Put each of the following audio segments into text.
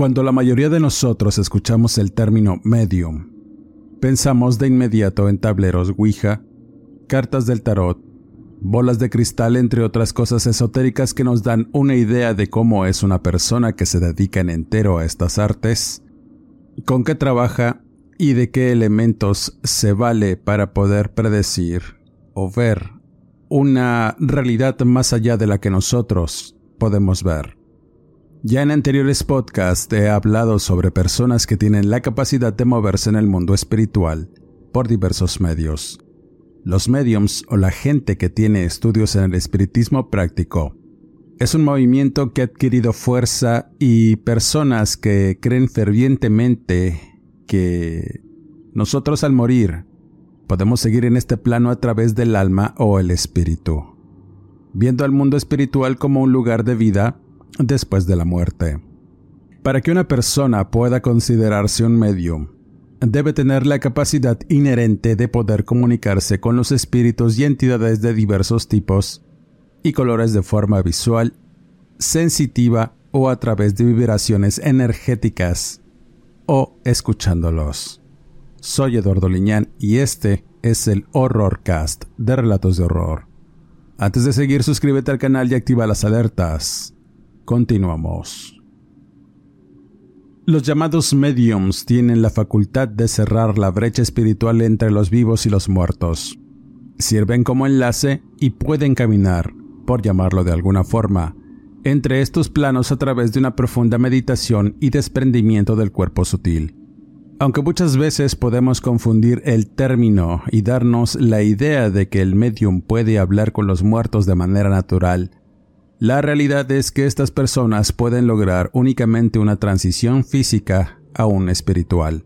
Cuando la mayoría de nosotros escuchamos el término medium, pensamos de inmediato en tableros Ouija, cartas del tarot, bolas de cristal, entre otras cosas esotéricas que nos dan una idea de cómo es una persona que se dedica en entero a estas artes, con qué trabaja y de qué elementos se vale para poder predecir o ver una realidad más allá de la que nosotros podemos ver. Ya en anteriores podcasts he hablado sobre personas que tienen la capacidad de moverse en el mundo espiritual por diversos medios. Los mediums o la gente que tiene estudios en el espiritismo práctico es un movimiento que ha adquirido fuerza y personas que creen fervientemente que nosotros al morir podemos seguir en este plano a través del alma o el espíritu, viendo al mundo espiritual como un lugar de vida después de la muerte. Para que una persona pueda considerarse un medium, debe tener la capacidad inherente de poder comunicarse con los espíritus y entidades de diversos tipos y colores de forma visual, sensitiva o a través de vibraciones energéticas o escuchándolos. Soy Eduardo Liñán y este es el Horrorcast de Relatos de Horror. Antes de seguir, suscríbete al canal y activa las alertas. Continuamos. Los llamados mediums tienen la facultad de cerrar la brecha espiritual entre los vivos y los muertos. Sirven como enlace y pueden caminar, por llamarlo de alguna forma, entre estos planos a través de una profunda meditación y desprendimiento del cuerpo sutil. Aunque muchas veces podemos confundir el término y darnos la idea de que el medium puede hablar con los muertos de manera natural, la realidad es que estas personas pueden lograr únicamente una transición física a un espiritual.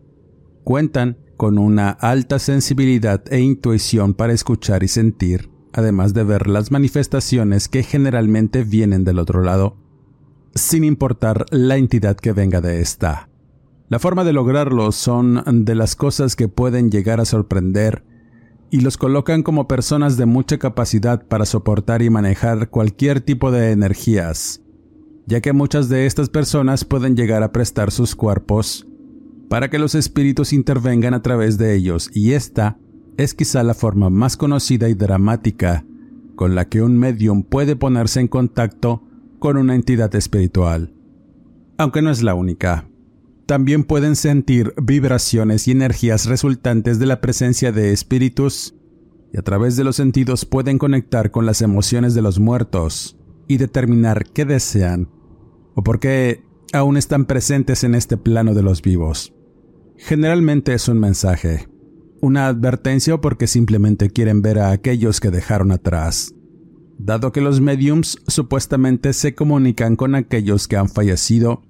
Cuentan con una alta sensibilidad e intuición para escuchar y sentir, además de ver las manifestaciones que generalmente vienen del otro lado, sin importar la entidad que venga de esta. La forma de lograrlo son de las cosas que pueden llegar a sorprender y los colocan como personas de mucha capacidad para soportar y manejar cualquier tipo de energías, ya que muchas de estas personas pueden llegar a prestar sus cuerpos para que los espíritus intervengan a través de ellos, y esta es quizá la forma más conocida y dramática con la que un medium puede ponerse en contacto con una entidad espiritual, aunque no es la única. También pueden sentir vibraciones y energías resultantes de la presencia de espíritus y a través de los sentidos pueden conectar con las emociones de los muertos y determinar qué desean o por qué aún están presentes en este plano de los vivos. Generalmente es un mensaje, una advertencia o porque simplemente quieren ver a aquellos que dejaron atrás. Dado que los mediums supuestamente se comunican con aquellos que han fallecido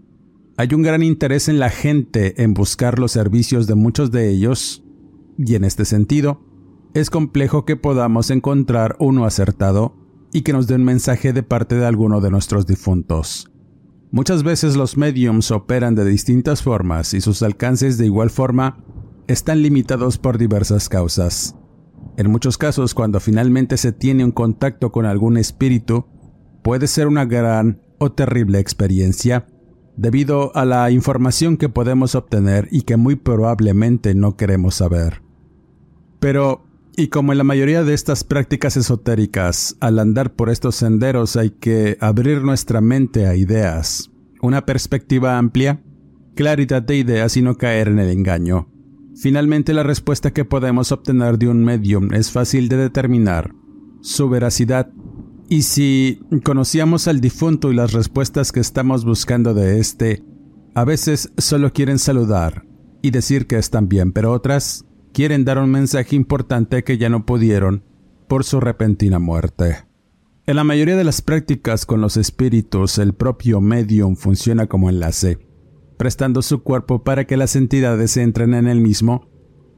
hay un gran interés en la gente en buscar los servicios de muchos de ellos, y en este sentido, es complejo que podamos encontrar uno acertado y que nos dé un mensaje de parte de alguno de nuestros difuntos. Muchas veces los mediums operan de distintas formas y sus alcances de igual forma están limitados por diversas causas. En muchos casos, cuando finalmente se tiene un contacto con algún espíritu, puede ser una gran o terrible experiencia, debido a la información que podemos obtener y que muy probablemente no queremos saber. Pero, y como en la mayoría de estas prácticas esotéricas, al andar por estos senderos hay que abrir nuestra mente a ideas, una perspectiva amplia, claridad de ideas y no caer en el engaño. Finalmente, la respuesta que podemos obtener de un medium es fácil de determinar, su veracidad, y si conocíamos al difunto y las respuestas que estamos buscando de éste, a veces solo quieren saludar y decir que están bien, pero otras quieren dar un mensaje importante que ya no pudieron por su repentina muerte. En la mayoría de las prácticas con los espíritus, el propio medium funciona como enlace, prestando su cuerpo para que las entidades entren en el mismo,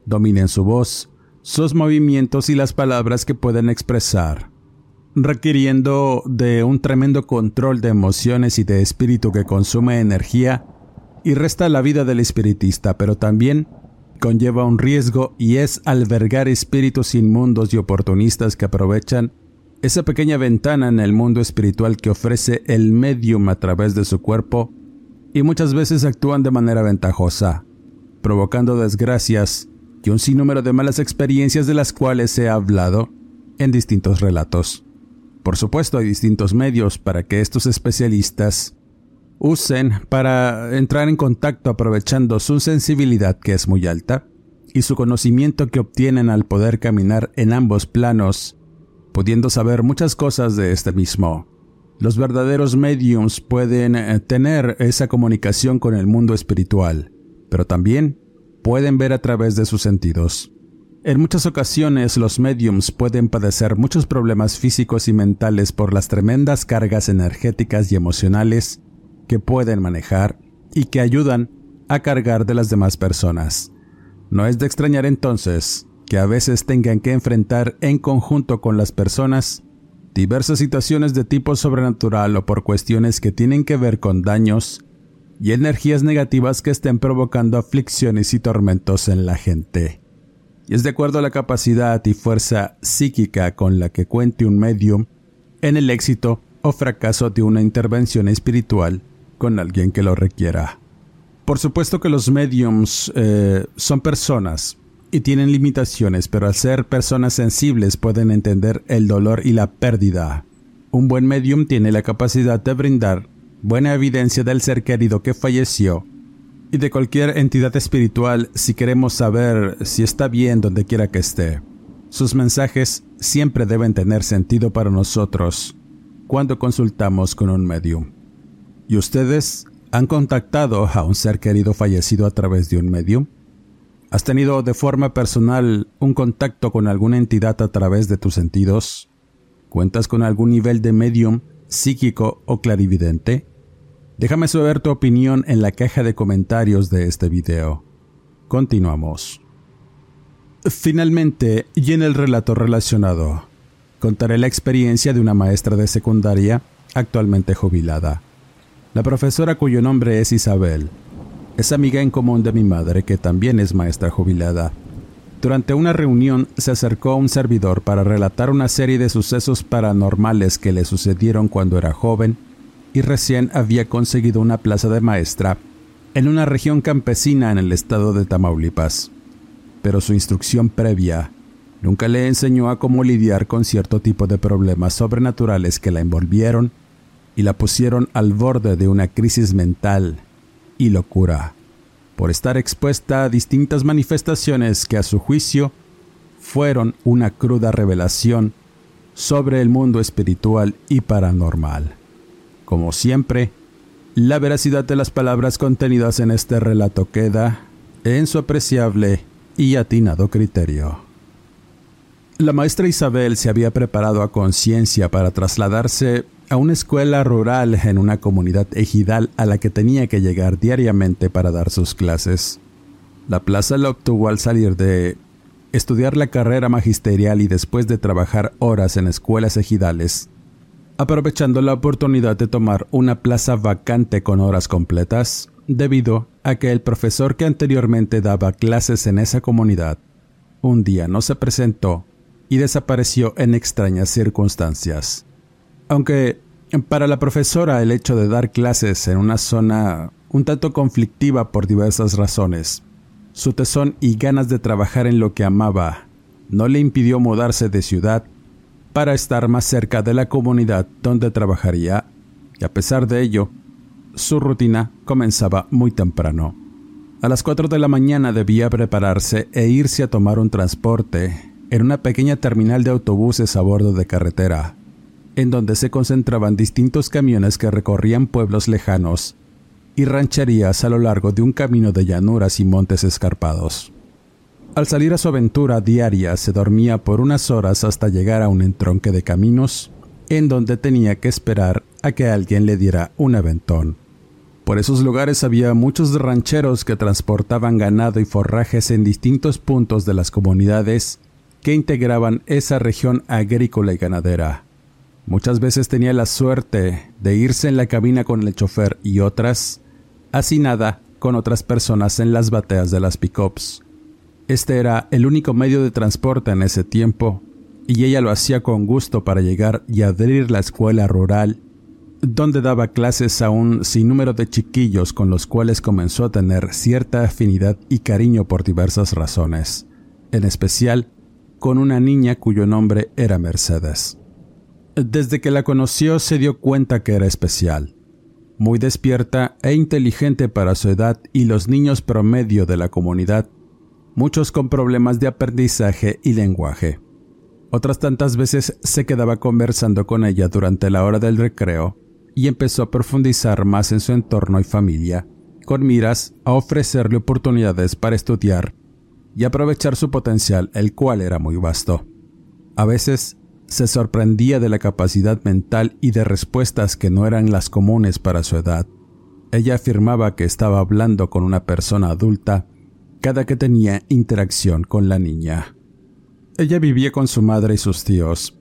dominen su voz, sus movimientos y las palabras que pueden expresar, requiriendo de un tremendo control de emociones y de espíritu que consume energía y resta la vida del espiritista, pero también conlleva un riesgo y es albergar espíritus inmundos y oportunistas que aprovechan esa pequeña ventana en el mundo espiritual que ofrece el medium a través de su cuerpo y muchas veces actúan de manera ventajosa, provocando desgracias y un sinnúmero de malas experiencias de las cuales ha hablado en distintos relatos. Por supuesto, hay distintos medios para que estos especialistas usen para entrar en contacto aprovechando su sensibilidad que es muy alta y su conocimiento que obtienen al poder caminar en ambos planos, pudiendo saber muchas cosas de este mismo. Los verdaderos mediums pueden eh, tener esa comunicación con el mundo espiritual, pero también pueden ver a través de sus sentidos. En muchas ocasiones los mediums pueden padecer muchos problemas físicos y mentales por las tremendas cargas energéticas y emocionales que pueden manejar y que ayudan a cargar de las demás personas. No es de extrañar entonces que a veces tengan que enfrentar en conjunto con las personas diversas situaciones de tipo sobrenatural o por cuestiones que tienen que ver con daños y energías negativas que estén provocando aflicciones y tormentos en la gente. Y es de acuerdo a la capacidad y fuerza psíquica con la que cuente un medium en el éxito o fracaso de una intervención espiritual con alguien que lo requiera. Por supuesto que los mediums eh, son personas y tienen limitaciones, pero al ser personas sensibles pueden entender el dolor y la pérdida. Un buen medium tiene la capacidad de brindar buena evidencia del ser querido que falleció y de cualquier entidad espiritual si queremos saber si está bien donde quiera que esté. Sus mensajes siempre deben tener sentido para nosotros cuando consultamos con un medium. ¿Y ustedes han contactado a un ser querido fallecido a través de un medium? ¿Has tenido de forma personal un contacto con alguna entidad a través de tus sentidos? ¿Cuentas con algún nivel de medium psíquico o clarividente? Déjame saber tu opinión en la caja de comentarios de este video. Continuamos. Finalmente, y en el relato relacionado, contaré la experiencia de una maestra de secundaria actualmente jubilada. La profesora cuyo nombre es Isabel es amiga en común de mi madre que también es maestra jubilada. Durante una reunión se acercó a un servidor para relatar una serie de sucesos paranormales que le sucedieron cuando era joven y recién había conseguido una plaza de maestra en una región campesina en el estado de Tamaulipas. Pero su instrucción previa nunca le enseñó a cómo lidiar con cierto tipo de problemas sobrenaturales que la envolvieron y la pusieron al borde de una crisis mental y locura, por estar expuesta a distintas manifestaciones que a su juicio fueron una cruda revelación sobre el mundo espiritual y paranormal. Como siempre, la veracidad de las palabras contenidas en este relato queda en su apreciable y atinado criterio. La maestra Isabel se había preparado a conciencia para trasladarse a una escuela rural en una comunidad ejidal a la que tenía que llegar diariamente para dar sus clases. La plaza la obtuvo al salir de estudiar la carrera magisterial y después de trabajar horas en escuelas ejidales, aprovechando la oportunidad de tomar una plaza vacante con horas completas, debido a que el profesor que anteriormente daba clases en esa comunidad un día no se presentó y desapareció en extrañas circunstancias. Aunque para la profesora el hecho de dar clases en una zona un tanto conflictiva por diversas razones, su tesón y ganas de trabajar en lo que amaba no le impidió mudarse de ciudad para estar más cerca de la comunidad donde trabajaría, y a pesar de ello, su rutina comenzaba muy temprano. A las 4 de la mañana debía prepararse e irse a tomar un transporte en una pequeña terminal de autobuses a bordo de carretera, en donde se concentraban distintos camiones que recorrían pueblos lejanos y rancherías a lo largo de un camino de llanuras y montes escarpados. Al salir a su aventura diaria se dormía por unas horas hasta llegar a un entronque de caminos en donde tenía que esperar a que alguien le diera un aventón. Por esos lugares había muchos rancheros que transportaban ganado y forrajes en distintos puntos de las comunidades que integraban esa región agrícola y ganadera. Muchas veces tenía la suerte de irse en la cabina con el chofer y otras, así nada, con otras personas en las bateas de las pickups. Este era el único medio de transporte en ese tiempo, y ella lo hacía con gusto para llegar y abrir la escuela rural donde daba clases a un sinnúmero de chiquillos con los cuales comenzó a tener cierta afinidad y cariño por diversas razones, en especial con una niña cuyo nombre era Mercedes. Desde que la conoció se dio cuenta que era especial, muy despierta e inteligente para su edad y los niños promedio de la comunidad, muchos con problemas de aprendizaje y lenguaje. Otras tantas veces se quedaba conversando con ella durante la hora del recreo y empezó a profundizar más en su entorno y familia, con miras a ofrecerle oportunidades para estudiar y aprovechar su potencial, el cual era muy vasto. A veces se sorprendía de la capacidad mental y de respuestas que no eran las comunes para su edad. Ella afirmaba que estaba hablando con una persona adulta cada que tenía interacción con la niña. Ella vivía con su madre y sus tíos.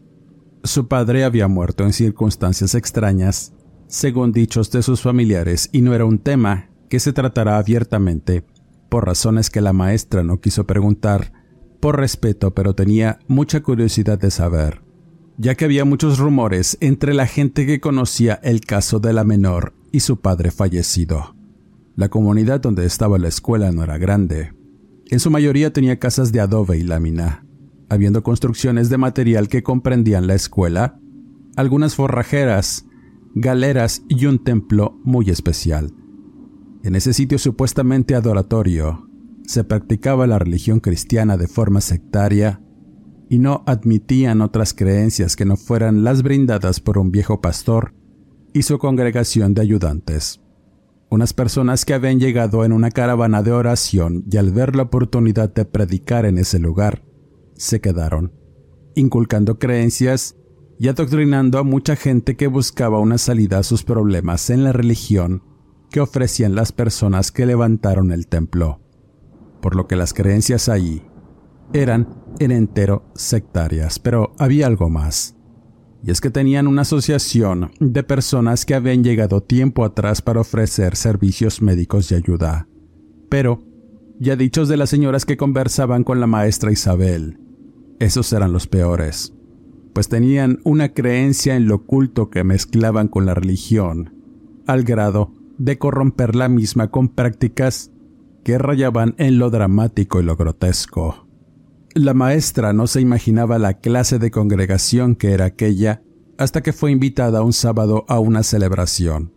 Su padre había muerto en circunstancias extrañas según dichos de sus familiares, y no era un tema que se tratara abiertamente, por razones que la maestra no quiso preguntar, por respeto, pero tenía mucha curiosidad de saber, ya que había muchos rumores entre la gente que conocía el caso de la menor y su padre fallecido. La comunidad donde estaba la escuela no era grande. En su mayoría tenía casas de adobe y lámina, habiendo construcciones de material que comprendían la escuela, algunas forrajeras, galeras y un templo muy especial. En ese sitio supuestamente adoratorio se practicaba la religión cristiana de forma sectaria y no admitían otras creencias que no fueran las brindadas por un viejo pastor y su congregación de ayudantes. Unas personas que habían llegado en una caravana de oración y al ver la oportunidad de predicar en ese lugar, se quedaron, inculcando creencias y adoctrinando a mucha gente que buscaba una salida a sus problemas en la religión que ofrecían las personas que levantaron el templo, por lo que las creencias ahí eran en entero sectarias, pero había algo más. Y es que tenían una asociación de personas que habían llegado tiempo atrás para ofrecer servicios médicos y ayuda. Pero, ya dichos de las señoras que conversaban con la maestra Isabel, esos eran los peores pues tenían una creencia en lo oculto que mezclaban con la religión, al grado de corromper la misma con prácticas que rayaban en lo dramático y lo grotesco. La maestra no se imaginaba la clase de congregación que era aquella hasta que fue invitada un sábado a una celebración.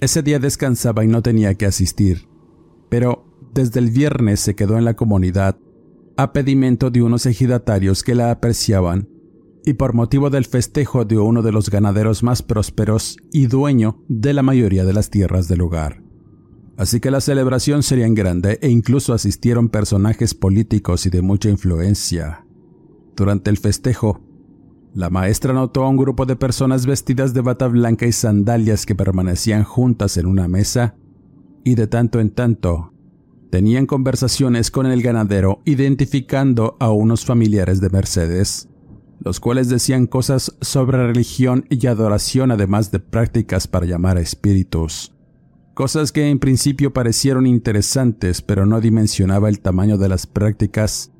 Ese día descansaba y no tenía que asistir, pero desde el viernes se quedó en la comunidad a pedimento de unos ejidatarios que la apreciaban y por motivo del festejo de uno de los ganaderos más prósperos y dueño de la mayoría de las tierras del lugar. Así que la celebración sería grande e incluso asistieron personajes políticos y de mucha influencia. Durante el festejo, la maestra notó a un grupo de personas vestidas de bata blanca y sandalias que permanecían juntas en una mesa y de tanto en tanto tenían conversaciones con el ganadero identificando a unos familiares de Mercedes los cuales decían cosas sobre religión y adoración además de prácticas para llamar a espíritus. Cosas que en principio parecieron interesantes pero no dimensionaba el tamaño de las prácticas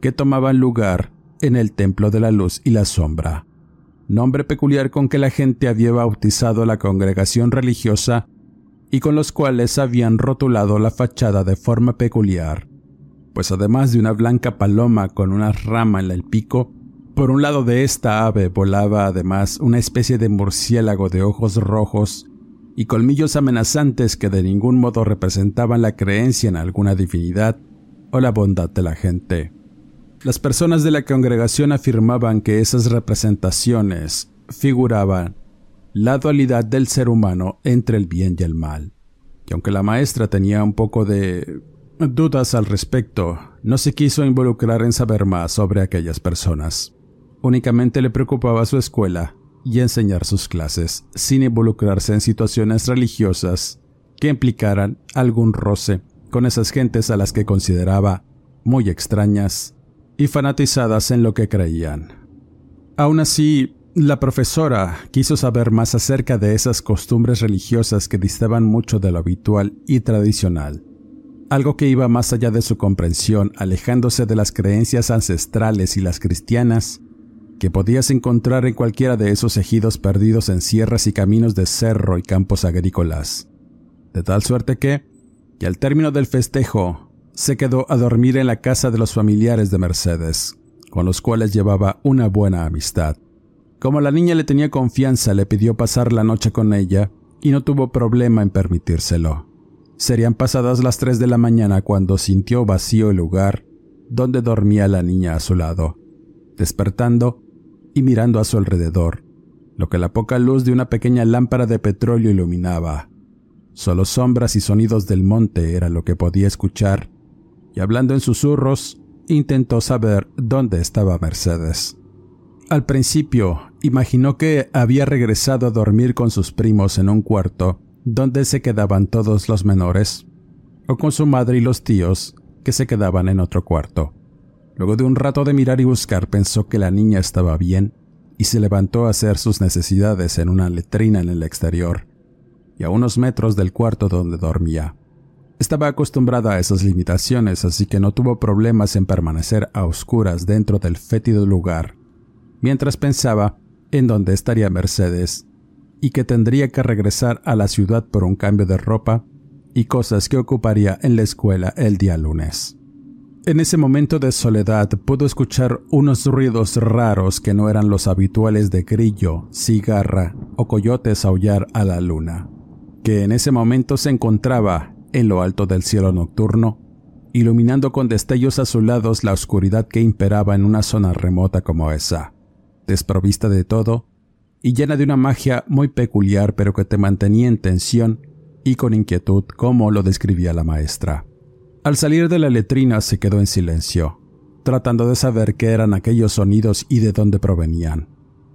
que tomaban lugar en el Templo de la Luz y la Sombra, nombre peculiar con que la gente había bautizado la congregación religiosa y con los cuales habían rotulado la fachada de forma peculiar, pues además de una blanca paloma con una rama en el pico, por un lado de esta ave volaba además una especie de murciélago de ojos rojos y colmillos amenazantes que de ningún modo representaban la creencia en alguna divinidad o la bondad de la gente. Las personas de la congregación afirmaban que esas representaciones figuraban la dualidad del ser humano entre el bien y el mal. Y aunque la maestra tenía un poco de dudas al respecto, no se quiso involucrar en saber más sobre aquellas personas. Únicamente le preocupaba su escuela y enseñar sus clases, sin involucrarse en situaciones religiosas que implicaran algún roce con esas gentes a las que consideraba muy extrañas y fanatizadas en lo que creían. Aún así, la profesora quiso saber más acerca de esas costumbres religiosas que distaban mucho de lo habitual y tradicional, algo que iba más allá de su comprensión, alejándose de las creencias ancestrales y las cristianas que podías encontrar en cualquiera de esos ejidos perdidos en sierras y caminos de cerro y campos agrícolas. De tal suerte que, y al término del festejo, se quedó a dormir en la casa de los familiares de Mercedes, con los cuales llevaba una buena amistad. Como la niña le tenía confianza, le pidió pasar la noche con ella y no tuvo problema en permitírselo. Serían pasadas las tres de la mañana cuando sintió vacío el lugar donde dormía la niña a su lado. Despertando y mirando a su alrededor, lo que la poca luz de una pequeña lámpara de petróleo iluminaba. Solo sombras y sonidos del monte era lo que podía escuchar, y hablando en susurros, intentó saber dónde estaba Mercedes. Al principio, imaginó que había regresado a dormir con sus primos en un cuarto donde se quedaban todos los menores, o con su madre y los tíos, que se quedaban en otro cuarto. Luego de un rato de mirar y buscar, pensó que la niña estaba bien y se levantó a hacer sus necesidades en una letrina en el exterior, y a unos metros del cuarto donde dormía. Estaba acostumbrada a esas limitaciones, así que no tuvo problemas en permanecer a oscuras dentro del fétido lugar mientras pensaba en dónde estaría Mercedes y que tendría que regresar a la ciudad por un cambio de ropa y cosas que ocuparía en la escuela el día lunes. En ese momento de soledad pudo escuchar unos ruidos raros que no eran los habituales de grillo, cigarra o coyotes aullar a la luna, que en ese momento se encontraba en lo alto del cielo nocturno, iluminando con destellos azulados la oscuridad que imperaba en una zona remota como esa desprovista de todo y llena de una magia muy peculiar pero que te mantenía en tensión y con inquietud como lo describía la maestra. Al salir de la letrina se quedó en silencio, tratando de saber qué eran aquellos sonidos y de dónde provenían.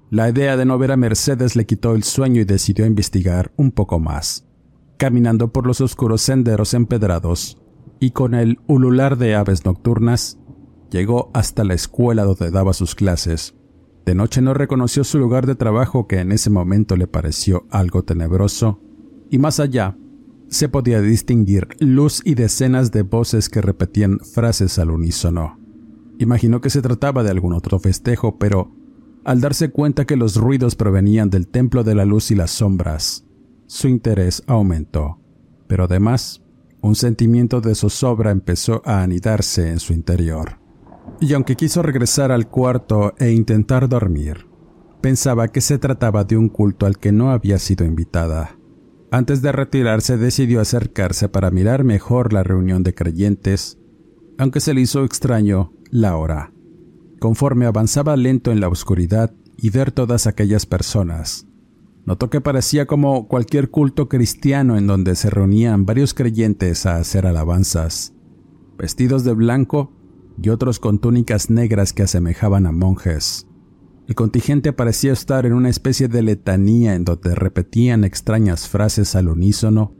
La idea de no ver a Mercedes le quitó el sueño y decidió investigar un poco más. Caminando por los oscuros senderos empedrados y con el ulular de aves nocturnas, llegó hasta la escuela donde daba sus clases de noche no reconoció su lugar de trabajo que en ese momento le pareció algo tenebroso, y más allá se podía distinguir luz y decenas de voces que repetían frases al unísono. Imaginó que se trataba de algún otro festejo, pero al darse cuenta que los ruidos provenían del templo de la luz y las sombras, su interés aumentó. Pero además, un sentimiento de zozobra empezó a anidarse en su interior y aunque quiso regresar al cuarto e intentar dormir, pensaba que se trataba de un culto al que no había sido invitada. Antes de retirarse decidió acercarse para mirar mejor la reunión de creyentes, aunque se le hizo extraño la hora. Conforme avanzaba lento en la oscuridad y ver todas aquellas personas, notó que parecía como cualquier culto cristiano en donde se reunían varios creyentes a hacer alabanzas. Vestidos de blanco, y otros con túnicas negras que asemejaban a monjes. El contingente parecía estar en una especie de letanía en donde repetían extrañas frases al unísono,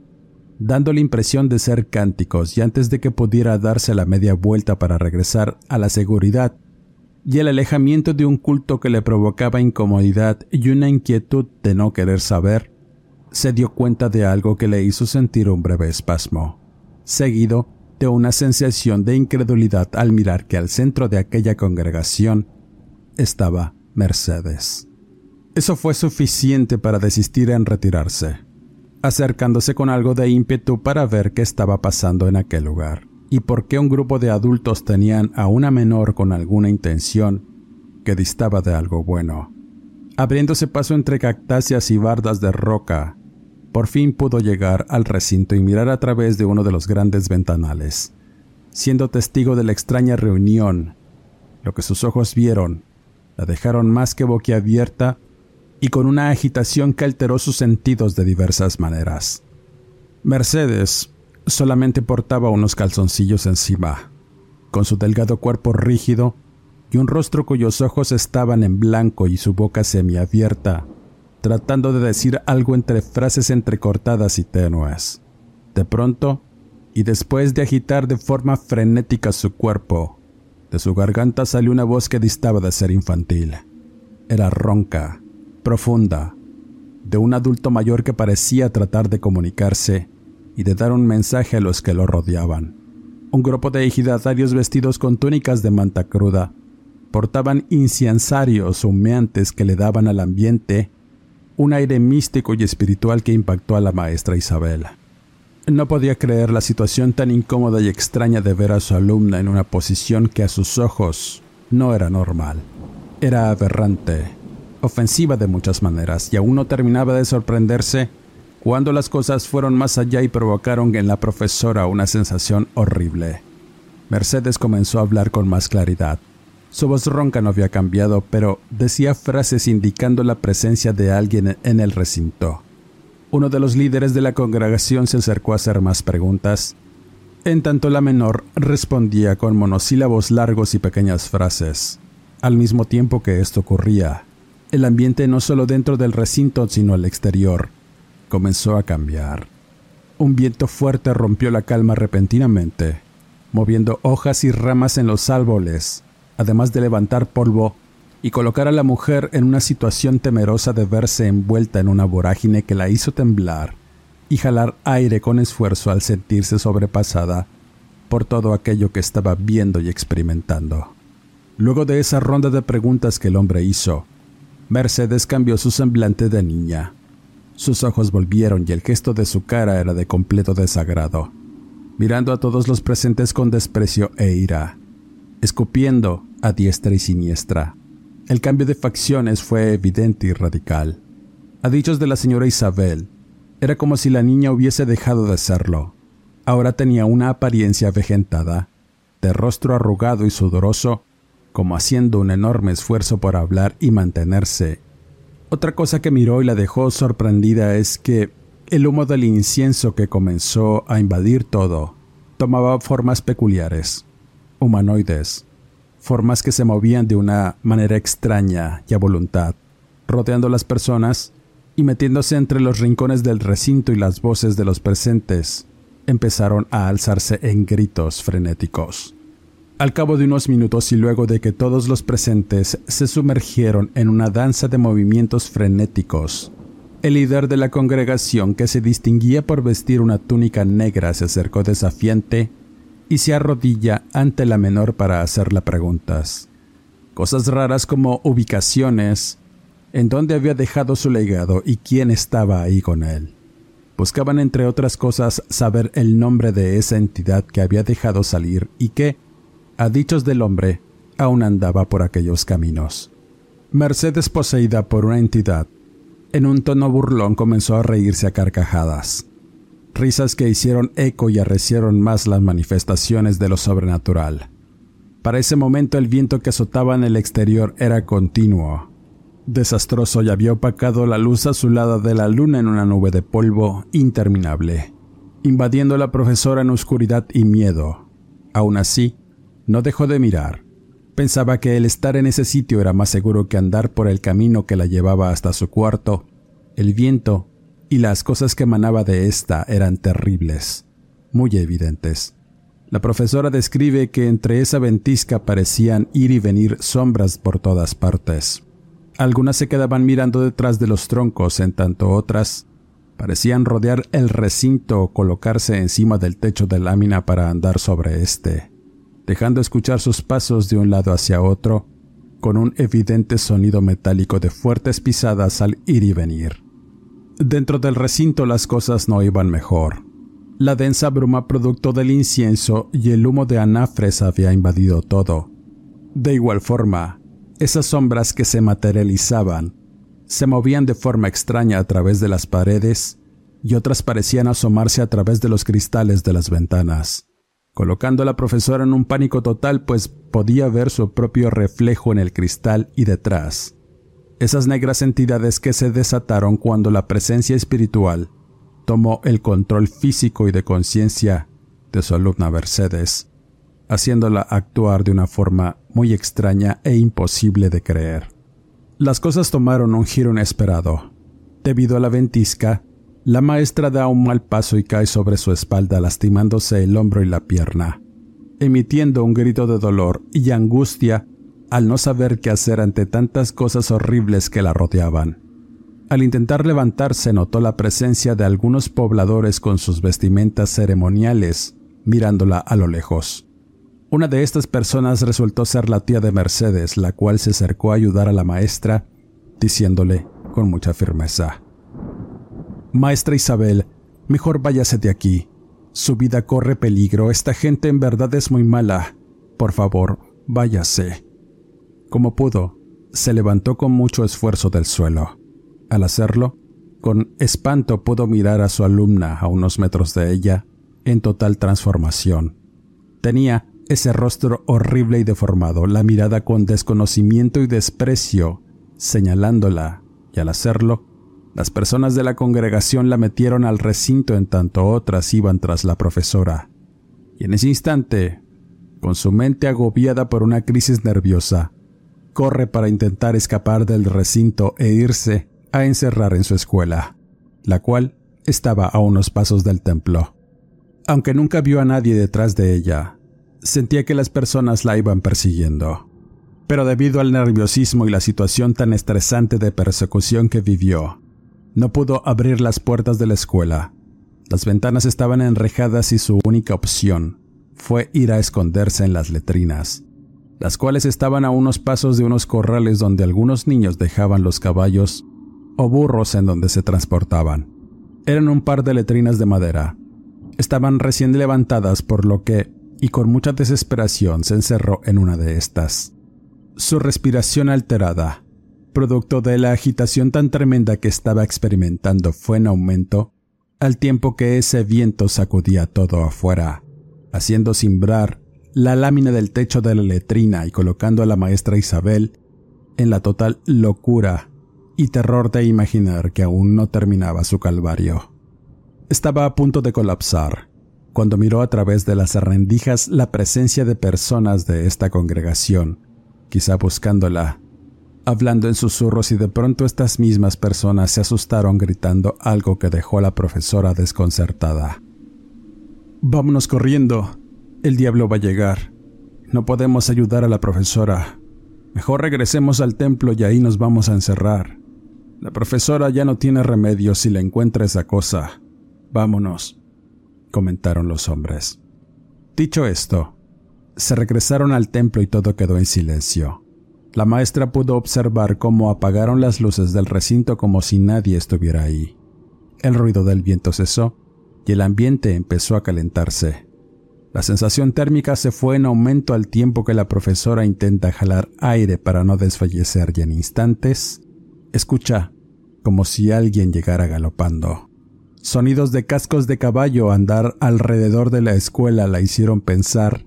dando la impresión de ser cánticos y antes de que pudiera darse la media vuelta para regresar a la seguridad y el alejamiento de un culto que le provocaba incomodidad y una inquietud de no querer saber, se dio cuenta de algo que le hizo sentir un breve espasmo. Seguido, una sensación de incredulidad al mirar que al centro de aquella congregación estaba Mercedes. Eso fue suficiente para desistir en retirarse, acercándose con algo de ímpetu para ver qué estaba pasando en aquel lugar y por qué un grupo de adultos tenían a una menor con alguna intención que distaba de algo bueno. Abriéndose paso entre cactáceas y bardas de roca, por fin pudo llegar al recinto y mirar a través de uno de los grandes ventanales. Siendo testigo de la extraña reunión, lo que sus ojos vieron la dejaron más que boquiabierta y con una agitación que alteró sus sentidos de diversas maneras. Mercedes solamente portaba unos calzoncillos encima, con su delgado cuerpo rígido y un rostro cuyos ojos estaban en blanco y su boca semiabierta, tratando de decir algo entre frases entrecortadas y tenues. De pronto, y después de agitar de forma frenética su cuerpo, de su garganta salió una voz que distaba de ser infantil. Era ronca, profunda, de un adulto mayor que parecía tratar de comunicarse y de dar un mensaje a los que lo rodeaban. Un grupo de ejidatarios vestidos con túnicas de manta cruda portaban incensarios humeantes que le daban al ambiente un aire místico y espiritual que impactó a la maestra Isabel. No podía creer la situación tan incómoda y extraña de ver a su alumna en una posición que a sus ojos no era normal. Era aberrante, ofensiva de muchas maneras, y aún no terminaba de sorprenderse cuando las cosas fueron más allá y provocaron en la profesora una sensación horrible. Mercedes comenzó a hablar con más claridad. Su voz ronca no había cambiado, pero decía frases indicando la presencia de alguien en el recinto. Uno de los líderes de la congregación se acercó a hacer más preguntas, en tanto la menor respondía con monosílabos largos y pequeñas frases. Al mismo tiempo que esto ocurría, el ambiente no solo dentro del recinto sino al exterior comenzó a cambiar. Un viento fuerte rompió la calma repentinamente, moviendo hojas y ramas en los árboles además de levantar polvo y colocar a la mujer en una situación temerosa de verse envuelta en una vorágine que la hizo temblar y jalar aire con esfuerzo al sentirse sobrepasada por todo aquello que estaba viendo y experimentando. Luego de esa ronda de preguntas que el hombre hizo, Mercedes cambió su semblante de niña. Sus ojos volvieron y el gesto de su cara era de completo desagrado, mirando a todos los presentes con desprecio e ira escupiendo a diestra y siniestra. El cambio de facciones fue evidente y radical. A dichos de la señora Isabel, era como si la niña hubiese dejado de serlo. Ahora tenía una apariencia avejentada, de rostro arrugado y sudoroso, como haciendo un enorme esfuerzo por hablar y mantenerse. Otra cosa que miró y la dejó sorprendida es que el humo del incienso que comenzó a invadir todo tomaba formas peculiares humanoides, formas que se movían de una manera extraña y a voluntad, rodeando las personas y metiéndose entre los rincones del recinto y las voces de los presentes empezaron a alzarse en gritos frenéticos. Al cabo de unos minutos y luego de que todos los presentes se sumergieron en una danza de movimientos frenéticos, el líder de la congregación, que se distinguía por vestir una túnica negra, se acercó desafiante y se arrodilla ante la menor para hacerle preguntas. Cosas raras como ubicaciones, en dónde había dejado su legado y quién estaba ahí con él. Buscaban, entre otras cosas, saber el nombre de esa entidad que había dejado salir y que, a dichos del hombre, aún andaba por aquellos caminos. Mercedes, poseída por una entidad, en un tono burlón comenzó a reírse a carcajadas risas que hicieron eco y arrecieron más las manifestaciones de lo sobrenatural. Para ese momento el viento que azotaba en el exterior era continuo, desastroso y había opacado la luz azulada de la luna en una nube de polvo interminable, invadiendo a la profesora en oscuridad y miedo. Aún así, no dejó de mirar. Pensaba que el estar en ese sitio era más seguro que andar por el camino que la llevaba hasta su cuarto. El viento y las cosas que emanaba de ésta eran terribles, muy evidentes. La profesora describe que entre esa ventisca parecían ir y venir sombras por todas partes. Algunas se quedaban mirando detrás de los troncos, en tanto otras parecían rodear el recinto o colocarse encima del techo de lámina para andar sobre éste, dejando escuchar sus pasos de un lado hacia otro, con un evidente sonido metálico de fuertes pisadas al ir y venir. Dentro del recinto las cosas no iban mejor. La densa bruma producto del incienso y el humo de anafres había invadido todo. De igual forma, esas sombras que se materializaban se movían de forma extraña a través de las paredes y otras parecían asomarse a través de los cristales de las ventanas, colocando a la profesora en un pánico total, pues podía ver su propio reflejo en el cristal y detrás. Esas negras entidades que se desataron cuando la presencia espiritual tomó el control físico y de conciencia de su alumna Mercedes, haciéndola actuar de una forma muy extraña e imposible de creer. Las cosas tomaron un giro inesperado. Debido a la ventisca, la maestra da un mal paso y cae sobre su espalda lastimándose el hombro y la pierna, emitiendo un grito de dolor y angustia al no saber qué hacer ante tantas cosas horribles que la rodeaban. Al intentar levantarse notó la presencia de algunos pobladores con sus vestimentas ceremoniales, mirándola a lo lejos. Una de estas personas resultó ser la tía de Mercedes, la cual se acercó a ayudar a la maestra, diciéndole con mucha firmeza, Maestra Isabel, mejor váyase de aquí. Su vida corre peligro, esta gente en verdad es muy mala. Por favor, váyase. Como pudo, se levantó con mucho esfuerzo del suelo. Al hacerlo, con espanto pudo mirar a su alumna a unos metros de ella, en total transformación. Tenía ese rostro horrible y deformado, la mirada con desconocimiento y desprecio, señalándola, y al hacerlo, las personas de la congregación la metieron al recinto en tanto otras iban tras la profesora. Y en ese instante, con su mente agobiada por una crisis nerviosa, corre para intentar escapar del recinto e irse a encerrar en su escuela, la cual estaba a unos pasos del templo. Aunque nunca vio a nadie detrás de ella, sentía que las personas la iban persiguiendo. Pero debido al nerviosismo y la situación tan estresante de persecución que vivió, no pudo abrir las puertas de la escuela. Las ventanas estaban enrejadas y su única opción fue ir a esconderse en las letrinas, las cuales estaban a unos pasos de unos corrales donde algunos niños dejaban los caballos o burros en donde se transportaban. Eran un par de letrinas de madera. Estaban recién levantadas por lo que y con mucha desesperación se encerró en una de estas. Su respiración alterada, producto de la agitación tan tremenda que estaba experimentando, fue en aumento, al tiempo que ese viento sacudía todo afuera, haciendo cimbrar la lámina del techo de la letrina y colocando a la maestra Isabel en la total locura y terror de imaginar que aún no terminaba su calvario. Estaba a punto de colapsar cuando miró a través de las rendijas la presencia de personas de esta congregación, quizá buscándola, hablando en susurros y de pronto estas mismas personas se asustaron gritando algo que dejó a la profesora desconcertada. Vámonos corriendo. El diablo va a llegar. No podemos ayudar a la profesora. Mejor regresemos al templo y ahí nos vamos a encerrar. La profesora ya no tiene remedio si le encuentra esa cosa. Vámonos comentaron los hombres. Dicho esto, se regresaron al templo y todo quedó en silencio. La maestra pudo observar cómo apagaron las luces del recinto como si nadie estuviera ahí. El ruido del viento cesó y el ambiente empezó a calentarse. La sensación térmica se fue en aumento al tiempo que la profesora intenta jalar aire para no desfallecer y en instantes escucha como si alguien llegara galopando. Sonidos de cascos de caballo andar alrededor de la escuela la hicieron pensar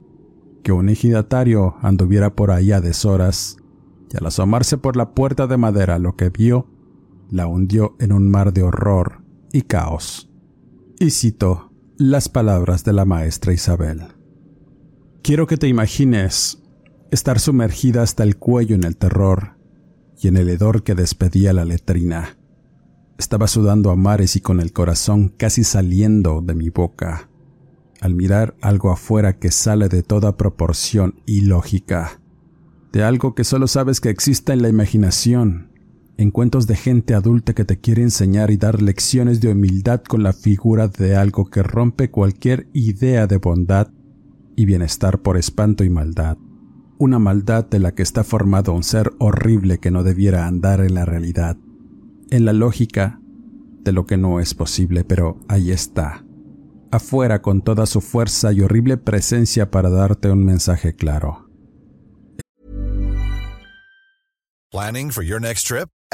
que un ejidatario anduviera por ahí a deshoras, y al asomarse por la puerta de madera lo que vio la hundió en un mar de horror y caos. Y citó las palabras de la maestra Isabel. Quiero que te imagines estar sumergida hasta el cuello en el terror y en el hedor que despedía la letrina estaba sudando a mares y con el corazón casi saliendo de mi boca, al mirar algo afuera que sale de toda proporción y lógica, de algo que solo sabes que existe en la imaginación, en cuentos de gente adulta que te quiere enseñar y dar lecciones de humildad con la figura de algo que rompe cualquier idea de bondad y bienestar por espanto y maldad, una maldad de la que está formado un ser horrible que no debiera andar en la realidad en la lógica de lo que no es posible, pero ahí está, afuera con toda su fuerza y horrible presencia para darte un mensaje claro. Planning for your next trip?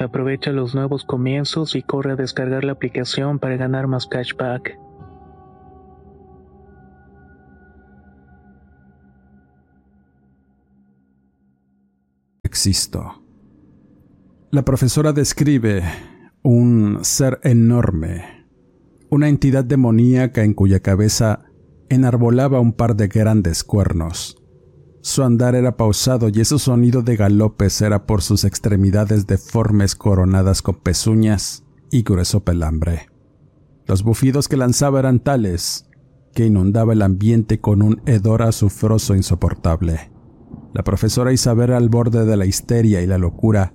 Aprovecha los nuevos comienzos y corre a descargar la aplicación para ganar más cashback. Existo. La profesora describe un ser enorme, una entidad demoníaca en cuya cabeza enarbolaba un par de grandes cuernos. Su andar era pausado y ese sonido de galopes era por sus extremidades deformes coronadas con pezuñas y grueso pelambre. Los bufidos que lanzaba eran tales que inundaba el ambiente con un hedor azufroso insoportable. La profesora Isabel al borde de la histeria y la locura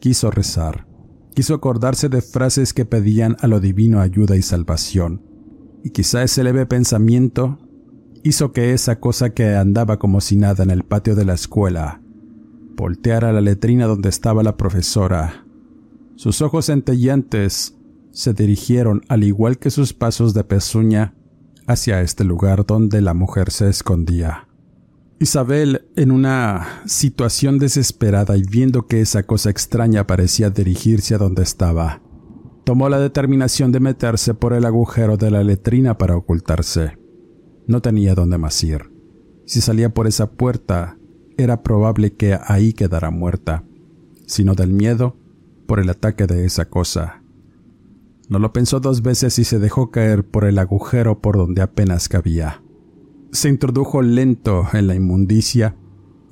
quiso rezar, quiso acordarse de frases que pedían a lo divino ayuda y salvación, y quizá ese leve pensamiento hizo que esa cosa que andaba como si nada en el patio de la escuela volteara la letrina donde estaba la profesora. Sus ojos centellantes se dirigieron, al igual que sus pasos de pezuña, hacia este lugar donde la mujer se escondía. Isabel, en una situación desesperada y viendo que esa cosa extraña parecía dirigirse a donde estaba, tomó la determinación de meterse por el agujero de la letrina para ocultarse. No tenía dónde más ir. Si salía por esa puerta, era probable que ahí quedara muerta, sino del miedo por el ataque de esa cosa. No lo pensó dos veces y se dejó caer por el agujero por donde apenas cabía. Se introdujo lento en la inmundicia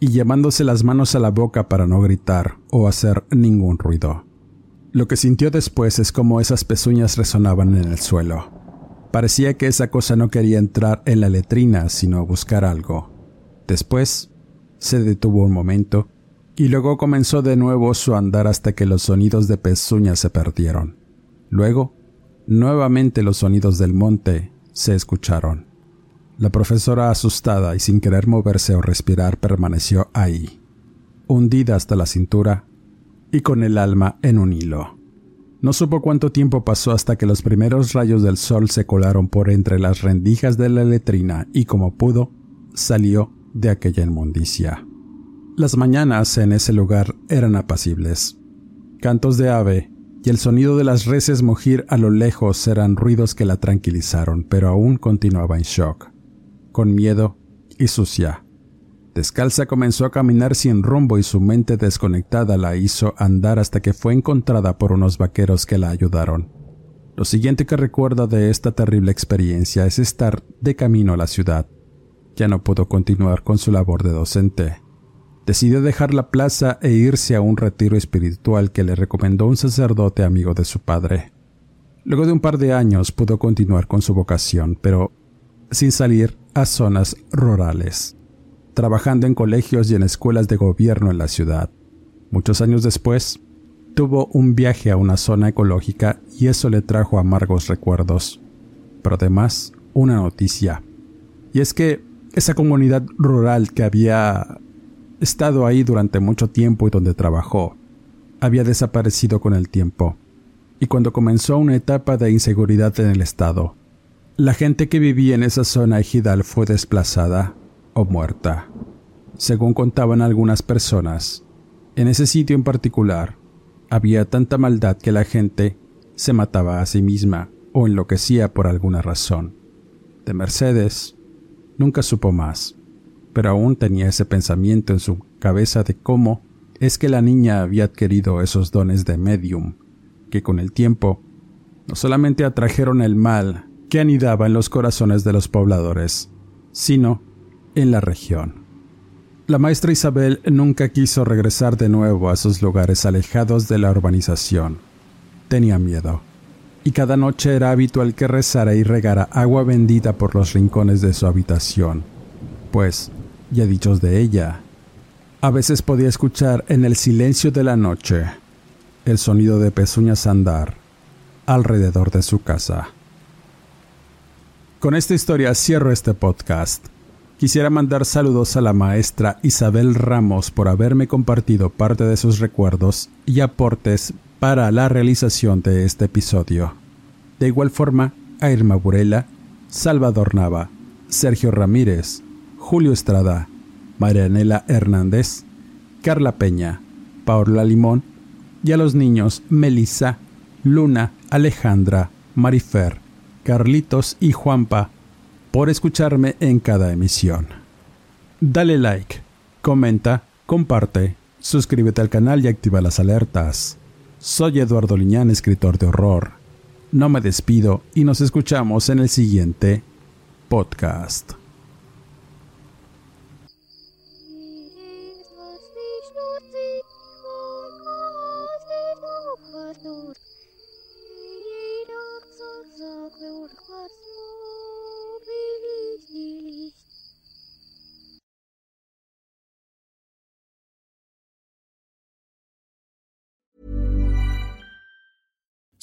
y llevándose las manos a la boca para no gritar o hacer ningún ruido. Lo que sintió después es como esas pezuñas resonaban en el suelo. Parecía que esa cosa no quería entrar en la letrina, sino buscar algo. Después, se detuvo un momento, y luego comenzó de nuevo su andar hasta que los sonidos de pezuñas se perdieron. Luego, nuevamente los sonidos del monte se escucharon. La profesora, asustada y sin querer moverse o respirar, permaneció ahí, hundida hasta la cintura y con el alma en un hilo. No supo cuánto tiempo pasó hasta que los primeros rayos del sol se colaron por entre las rendijas de la letrina y como pudo, salió de aquella inmundicia. Las mañanas en ese lugar eran apacibles. Cantos de ave y el sonido de las reses mugir a lo lejos eran ruidos que la tranquilizaron, pero aún continuaba en shock, con miedo y sucia. Descalza comenzó a caminar sin rumbo y su mente desconectada la hizo andar hasta que fue encontrada por unos vaqueros que la ayudaron. Lo siguiente que recuerda de esta terrible experiencia es estar de camino a la ciudad. Ya no pudo continuar con su labor de docente. Decidió dejar la plaza e irse a un retiro espiritual que le recomendó un sacerdote amigo de su padre. Luego de un par de años pudo continuar con su vocación, pero sin salir a zonas rurales trabajando en colegios y en escuelas de gobierno en la ciudad. Muchos años después, tuvo un viaje a una zona ecológica y eso le trajo amargos recuerdos. Pero además, una noticia. Y es que esa comunidad rural que había estado ahí durante mucho tiempo y donde trabajó, había desaparecido con el tiempo. Y cuando comenzó una etapa de inseguridad en el estado, la gente que vivía en esa zona ejidal fue desplazada o muerta. Según contaban algunas personas, en ese sitio en particular había tanta maldad que la gente se mataba a sí misma o enloquecía por alguna razón. De Mercedes nunca supo más, pero aún tenía ese pensamiento en su cabeza de cómo es que la niña había adquirido esos dones de medium, que con el tiempo no solamente atrajeron el mal que anidaba en los corazones de los pobladores, sino en la región. La maestra Isabel nunca quiso regresar de nuevo a sus lugares alejados de la urbanización. Tenía miedo, y cada noche era habitual que rezara y regara agua bendita por los rincones de su habitación, pues, ya dichos de ella, a veces podía escuchar en el silencio de la noche el sonido de pezuñas andar alrededor de su casa. Con esta historia cierro este podcast. Quisiera mandar saludos a la maestra Isabel Ramos por haberme compartido parte de sus recuerdos y aportes para la realización de este episodio. De igual forma, a Irma Burela, Salvador Nava, Sergio Ramírez, Julio Estrada, Marianela Hernández, Carla Peña, Paola Limón y a los niños Melissa, Luna, Alejandra, Marifer, Carlitos y Juanpa por escucharme en cada emisión. Dale like, comenta, comparte, suscríbete al canal y activa las alertas. Soy Eduardo Liñán, escritor de horror. No me despido y nos escuchamos en el siguiente podcast.